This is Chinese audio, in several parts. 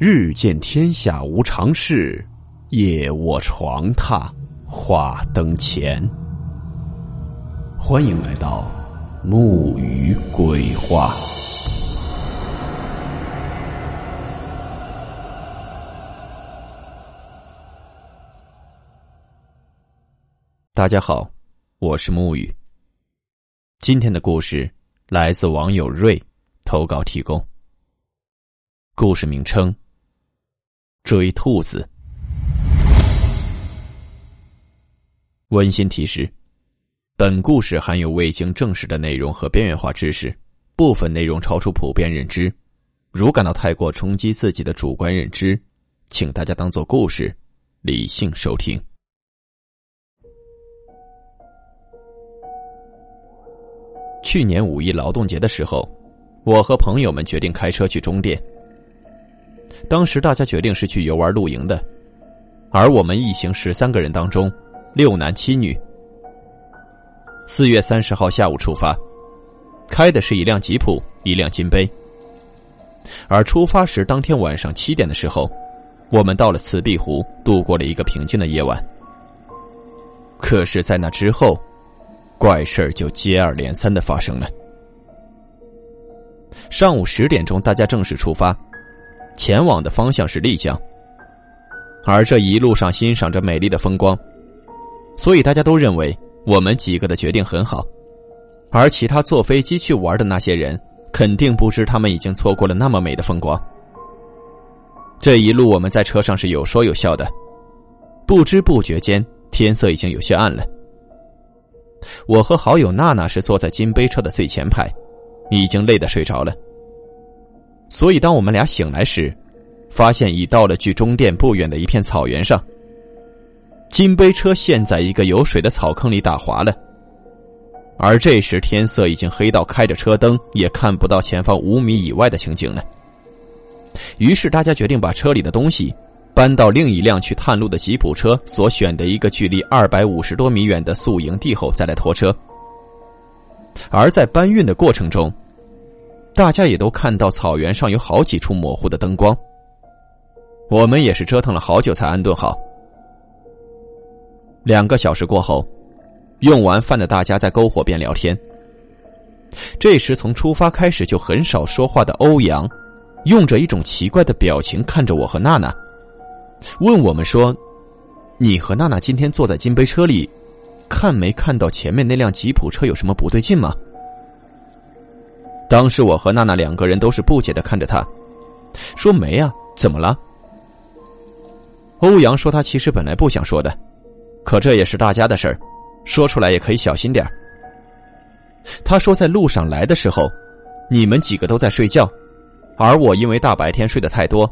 日见天下无常事，夜卧床榻话灯前。欢迎来到木鱼鬼话。大家好，我是木鱼。今天的故事来自网友瑞投稿提供。故事名称。追兔子。温馨提示：本故事含有未经证实的内容和边缘化知识，部分内容超出普遍认知。如感到太过冲击自己的主观认知，请大家当做故事，理性收听。去年五一劳动节的时候，我和朋友们决定开车去中甸。当时大家决定是去游玩露营的，而我们一行十三个人当中，六男七女。四月三十号下午出发，开的是一辆吉普，一辆金杯。而出发时，当天晚上七点的时候，我们到了慈碧湖，度过了一个平静的夜晚。可是，在那之后，怪事就接二连三的发生了。上午十点钟，大家正式出发。前往的方向是丽江，而这一路上欣赏着美丽的风光，所以大家都认为我们几个的决定很好。而其他坐飞机去玩的那些人，肯定不知他们已经错过了那么美的风光。这一路我们在车上是有说有笑的，不知不觉间天色已经有些暗了。我和好友娜娜是坐在金杯车的最前排，已经累得睡着了。所以，当我们俩醒来时，发现已到了距中殿不远的一片草原上。金杯车陷在一个有水的草坑里打滑了，而这时天色已经黑到开着车灯也看不到前方五米以外的情景了。于是，大家决定把车里的东西搬到另一辆去探路的吉普车所选的一个距离二百五十多米远的宿营地后再来拖车。而在搬运的过程中，大家也都看到草原上有好几处模糊的灯光。我们也是折腾了好久才安顿好。两个小时过后，用完饭的大家在篝火边聊天。这时，从出发开始就很少说话的欧阳，用着一种奇怪的表情看着我和娜娜，问我们说：“你和娜娜今天坐在金杯车里，看没看到前面那辆吉普车有什么不对劲吗？”当时我和娜娜两个人都是不解的看着他，说：“没啊，怎么了？”欧阳说：“他其实本来不想说的，可这也是大家的事儿，说出来也可以小心点他说：“在路上来的时候，你们几个都在睡觉，而我因为大白天睡得太多，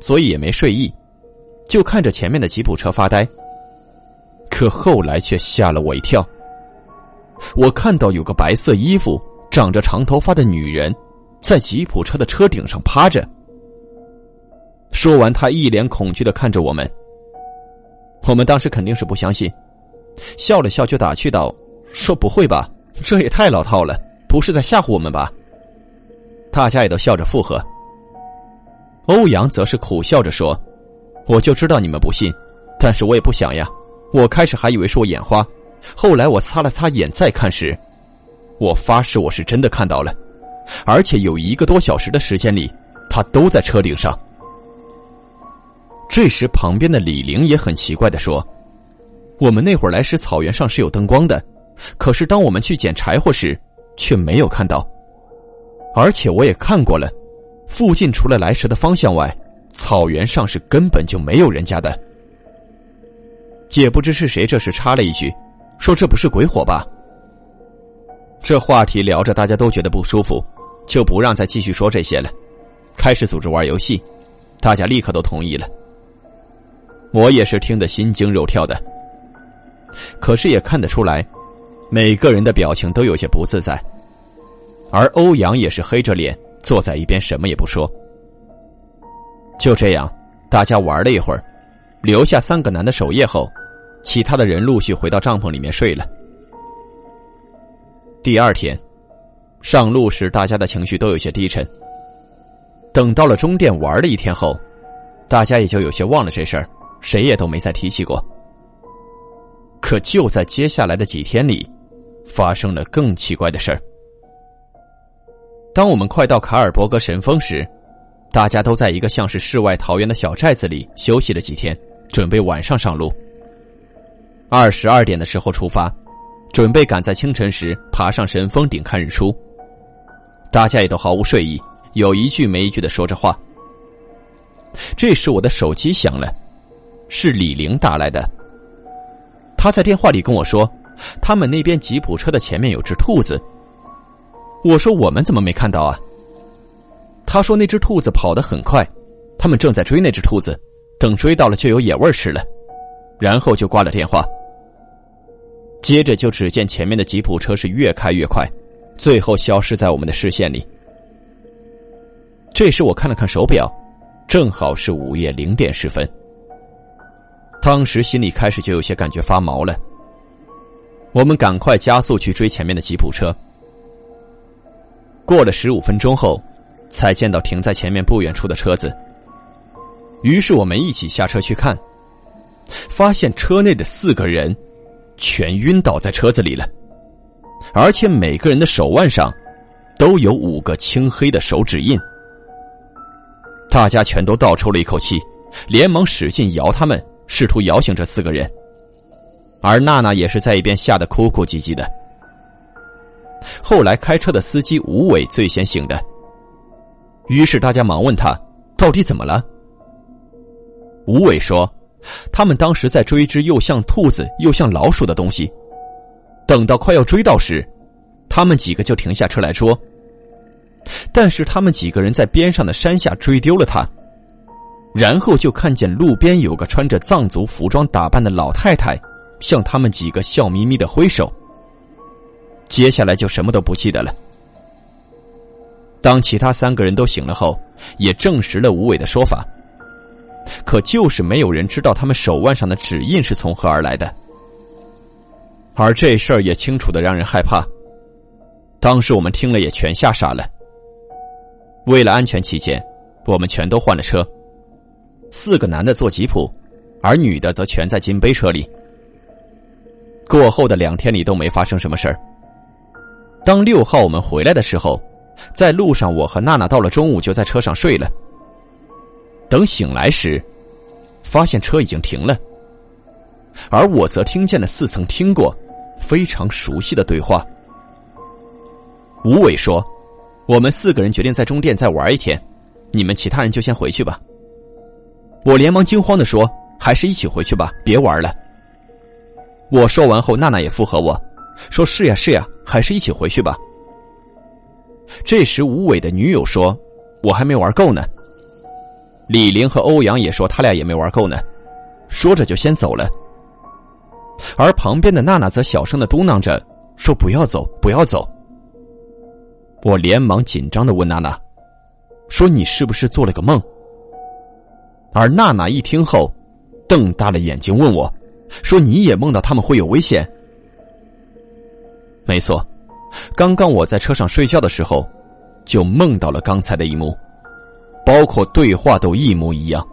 所以也没睡意，就看着前面的吉普车发呆。可后来却吓了我一跳，我看到有个白色衣服。”长着长头发的女人，在吉普车的车顶上趴着。说完，他一脸恐惧的看着我们。我们当时肯定是不相信，笑了笑就打趣道：“说不会吧，这也太老套了，不是在吓唬我们吧？”大家也都笑着附和。欧阳则是苦笑着说：“我就知道你们不信，但是我也不想呀。我开始还以为是我眼花，后来我擦了擦眼再看时。”我发誓，我是真的看到了，而且有一个多小时的时间里，他都在车顶上。这时，旁边的李玲也很奇怪的说：“我们那会儿来时，草原上是有灯光的，可是当我们去捡柴火时，却没有看到。而且我也看过了，附近除了来时的方向外，草原上是根本就没有人家的。”也不知是谁这时插了一句，说：“这不是鬼火吧？”这话题聊着，大家都觉得不舒服，就不让再继续说这些了，开始组织玩游戏。大家立刻都同意了。我也是听得心惊肉跳的，可是也看得出来，每个人的表情都有些不自在。而欧阳也是黑着脸坐在一边，什么也不说。就这样，大家玩了一会儿，留下三个男的守夜后，其他的人陆续回到帐篷里面睡了。第二天，上路时大家的情绪都有些低沉。等到了中甸玩了一天后，大家也就有些忘了这事儿，谁也都没再提起过。可就在接下来的几天里，发生了更奇怪的事儿。当我们快到卡尔伯格神峰时，大家都在一个像是世外桃源的小寨子里休息了几天，准备晚上上路。二十二点的时候出发，准备赶在清晨时爬上神峰顶看日出。大家也都毫无睡意，有一句没一句的说着话。这时我的手机响了，是李玲打来的。他在电话里跟我说，他们那边吉普车的前面有只兔子。我说我们怎么没看到啊？他说那只兔子跑得很快，他们正在追那只兔子，等追到了就有野味吃了，然后就挂了电话。接着就只见前面的吉普车是越开越快，最后消失在我们的视线里。这时我看了看手表，正好是午夜零点十分。当时心里开始就有些感觉发毛了。我们赶快加速去追前面的吉普车。过了十五分钟后，才见到停在前面不远处的车子。于是我们一起下车去看，发现车内的四个人全晕倒在车子里了，而且每个人的手腕上都有五个青黑的手指印。大家全都倒抽了一口气，连忙使劲摇他们。试图摇醒这四个人，而娜娜也是在一边吓得哭哭唧唧的。后来开车的司机吴伟最先醒的，于是大家忙问他到底怎么了。吴伟说，他们当时在追一只又像兔子又像老鼠的东西，等到快要追到时，他们几个就停下车来捉，但是他们几个人在边上的山下追丢了它。然后就看见路边有个穿着藏族服装打扮的老太太，向他们几个笑眯眯的挥手。接下来就什么都不记得了。当其他三个人都醒了后，也证实了吴伟的说法。可就是没有人知道他们手腕上的指印是从何而来的。而这事儿也清楚的让人害怕。当时我们听了也全吓傻了。为了安全起见，我们全都换了车。四个男的坐吉普，而女的则全在金杯车里。过后的两天里都没发生什么事儿。当六号我们回来的时候，在路上我和娜娜到了中午就在车上睡了。等醒来时，发现车已经停了，而我则听见了似曾听过、非常熟悉的对话。吴伟说：“我们四个人决定在中甸再玩一天，你们其他人就先回去吧。”我连忙惊慌的说：“还是一起回去吧，别玩了。”我说完后，娜娜也附和我，说是呀是呀，还是一起回去吧。这时，吴伟的女友说：“我还没玩够呢。”李玲和欧阳也说他俩也没玩够呢，说着就先走了。而旁边的娜娜则小声的嘟囔着说：“不要走，不要走。”我连忙紧张的问娜娜：“说你是不是做了个梦？”而娜娜一听后，瞪大了眼睛问我：“说你也梦到他们会有危险？”没错，刚刚我在车上睡觉的时候，就梦到了刚才的一幕，包括对话都一模一样。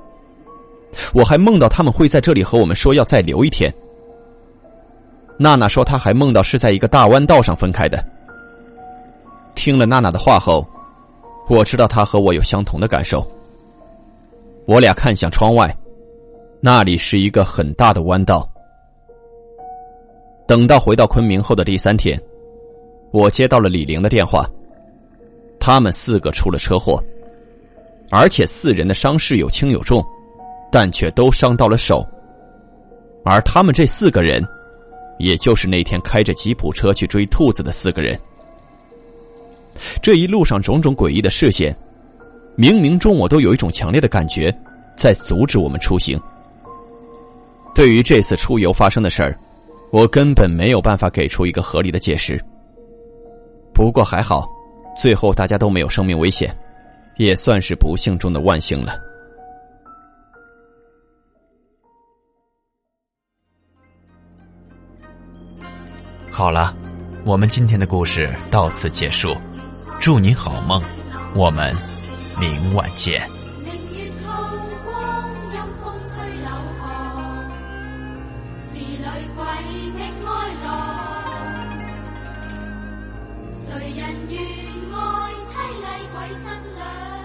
我还梦到他们会在这里和我们说要再留一天。娜娜说她还梦到是在一个大弯道上分开的。听了娜娜的话后，我知道她和我有相同的感受。我俩看向窗外，那里是一个很大的弯道。等到回到昆明后的第三天，我接到了李玲的电话。他们四个出了车祸，而且四人的伤势有轻有重，但却都伤到了手。而他们这四个人，也就是那天开着吉普车去追兔子的四个人。这一路上种种诡异的视线。冥冥中，我都有一种强烈的感觉，在阻止我们出行。对于这次出游发生的事儿，我根本没有办法给出一个合理的解释。不过还好，最后大家都没有生命危险，也算是不幸中的万幸了。好了，我们今天的故事到此结束，祝你好梦，我们明晚见。谁人愿？鬼新娘，